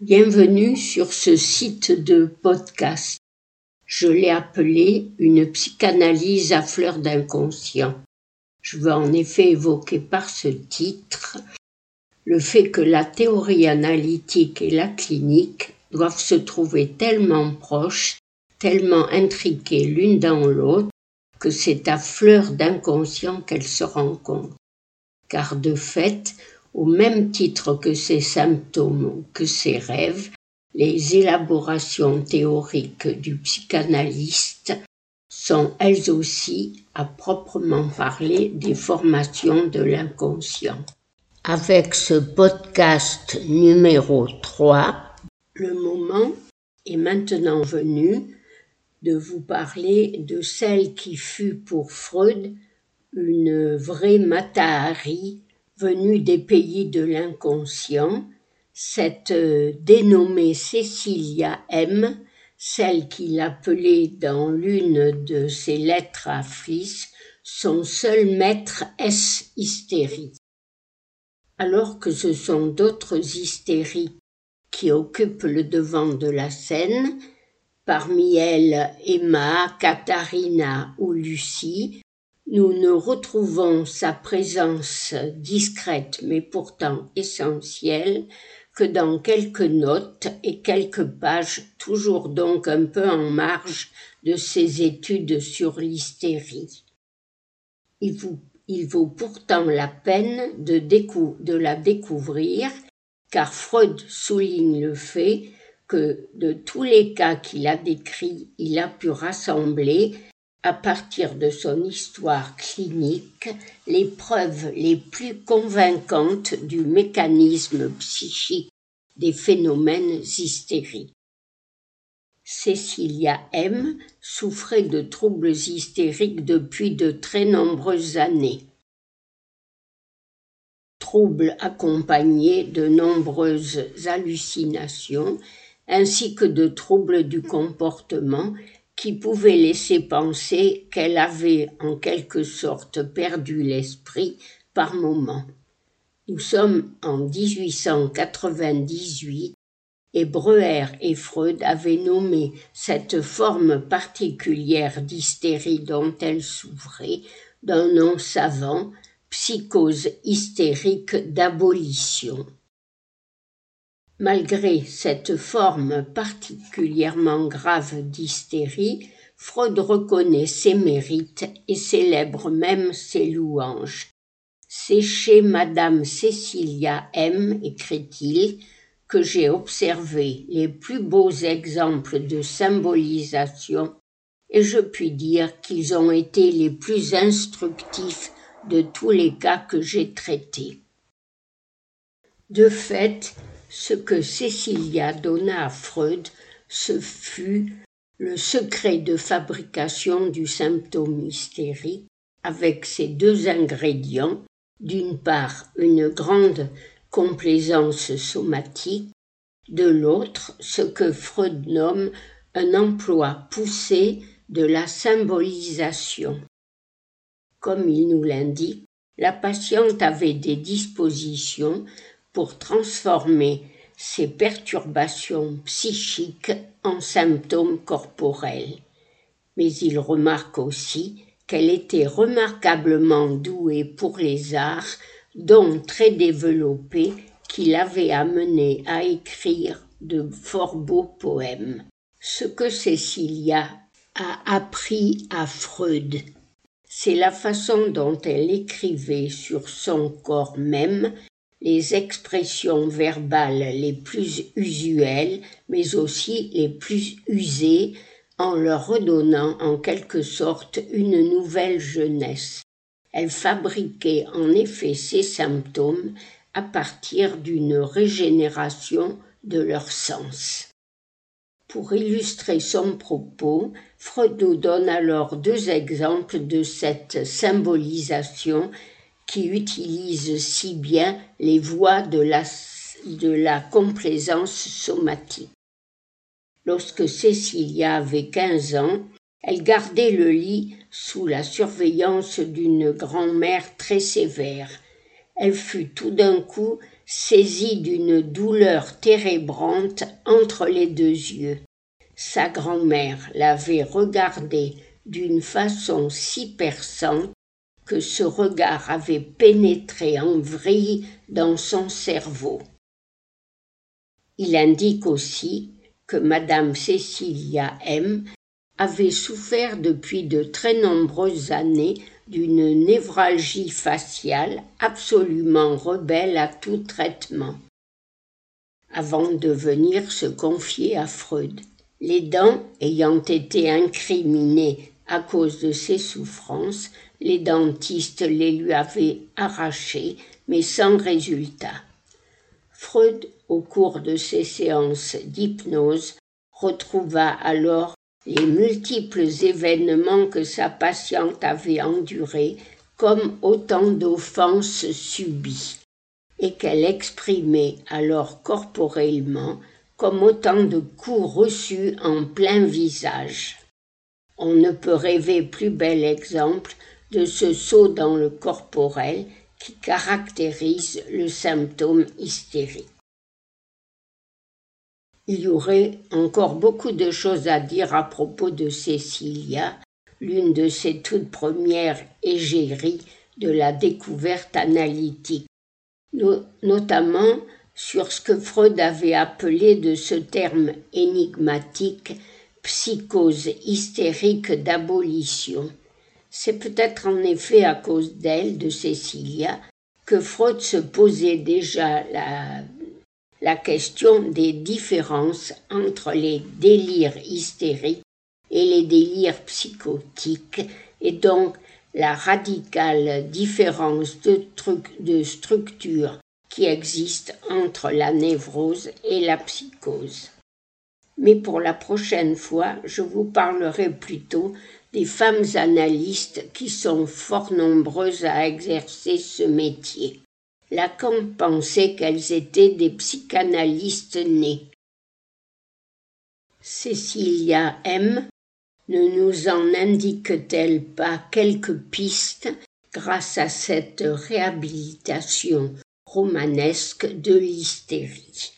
Bienvenue sur ce site de podcast. Je l'ai appelé une psychanalyse à fleur d'inconscient. Je veux en effet évoquer par ce titre le fait que la théorie analytique et la clinique doivent se trouver tellement proches, tellement intriquées l'une dans l'autre, que c'est à fleur d'inconscient qu'elles se rencontrent. Car de fait, au même titre que ces symptômes ou que ces rêves, les élaborations théoriques du psychanalyste sont elles aussi, à proprement parler, des formations de l'inconscient. Avec ce podcast numéro 3, le moment est maintenant venu de vous parler de celle qui fut pour Freud une vraie Matahari venue des pays de l'inconscient, cette euh, dénommée Cécilia M, celle qu'il appelait dans l'une de ses lettres à Fils son seul maître S hystérie. Alors que ce sont d'autres hystéries qui occupent le devant de la scène, parmi elles Emma, Katharina ou Lucie, nous ne retrouvons sa présence discrète mais pourtant essentielle que dans quelques notes et quelques pages, toujours donc un peu en marge de ses études sur l'hystérie. Il, vaut pourtant la peine de, de la découvrir, car Freud souligne le fait que de tous les cas qu'il a décrits, il a pu rassembler à partir de son histoire clinique, les preuves les plus convaincantes du mécanisme psychique des phénomènes hystériques. Cécilia M. souffrait de troubles hystériques depuis de très nombreuses années. Troubles accompagnés de nombreuses hallucinations ainsi que de troubles du comportement qui pouvait laisser penser qu'elle avait en quelque sorte perdu l'esprit par moments. Nous sommes en 1898 et Breuer et Freud avaient nommé cette forme particulière d'hystérie dont elle souffrait d'un nom savant, psychose hystérique d'abolition. Malgré cette forme particulièrement grave d'hystérie, Freud reconnaît ses mérites et célèbre même ses louanges. C'est chez Madame Cécilia M, écrit-il, que j'ai observé les plus beaux exemples de symbolisation et je puis dire qu'ils ont été les plus instructifs de tous les cas que j'ai traités. De fait, ce que Cécilia donna à Freud, ce fut le secret de fabrication du symptôme hystérique avec ces deux ingrédients, d'une part une grande complaisance somatique, de l'autre ce que Freud nomme un emploi poussé de la symbolisation. Comme il nous l'indique, la patiente avait des dispositions pour transformer ces perturbations psychiques en symptômes corporels. Mais il remarque aussi qu'elle était remarquablement douée pour les arts, dont très développés qui l'avaient amené à écrire de fort beaux poèmes. Ce que Cécilia a appris à Freud, c'est la façon dont elle écrivait sur son corps même les expressions verbales les plus usuelles, mais aussi les plus usées, en leur redonnant en quelque sorte une nouvelle jeunesse. Elle fabriquait en effet ces symptômes à partir d'une régénération de leur sens. Pour illustrer son propos, Freud donne alors deux exemples de cette symbolisation qui utilise si bien les voies de la, complaisance somatique. Lorsque Cécilia avait quinze ans, elle gardait le lit sous la surveillance d'une grand-mère très sévère. Elle fut tout d'un coup saisi d'une douleur térébrante entre les deux yeux. Sa grand-mère l'avait regardé d'une façon si perçante ce regard avait pénétré en vrille dans son cerveau. Il indique aussi que madame Cécilia M avait souffert depuis de très nombreuses années d'une névralgie faciale absolument rebelle à tout traitement, avant de venir se confier à Freud. Les dents ayant été incriminées à cause de ses souffrances, les dentistes les lui avaient arrachées, mais sans résultat. Freud, au cours de ses séances d'hypnose, retrouva alors les multiples événements que sa patiente avait endurés comme autant d'offenses subies, et qu'elle exprimait alors corporellement comme autant de coups reçus en plein visage. On ne peut rêver plus bel exemple de ce saut dans le corporel qui caractérise le symptôme hystérique. Il y aurait encore beaucoup de choses à dire à propos de Cécilia, l'une de ses toutes premières égéries de la découverte analytique, notamment sur ce que Freud avait appelé de ce terme énigmatique psychose hystérique d'abolition. C'est peut-être en effet à cause d'elle, de Cécilia, que Freud se posait déjà la question des différences entre les délires hystériques et les délires psychotiques et donc la radicale différence de structure qui existe entre la névrose et la psychose. Mais pour la prochaine fois, je vous parlerai plutôt des femmes analystes qui sont fort nombreuses à exercer ce métier. Lacan pensait qu'elles étaient des psychanalystes nés. Cécilia M. ne nous en indique-t-elle pas quelques pistes grâce à cette réhabilitation romanesque de l'hystérie?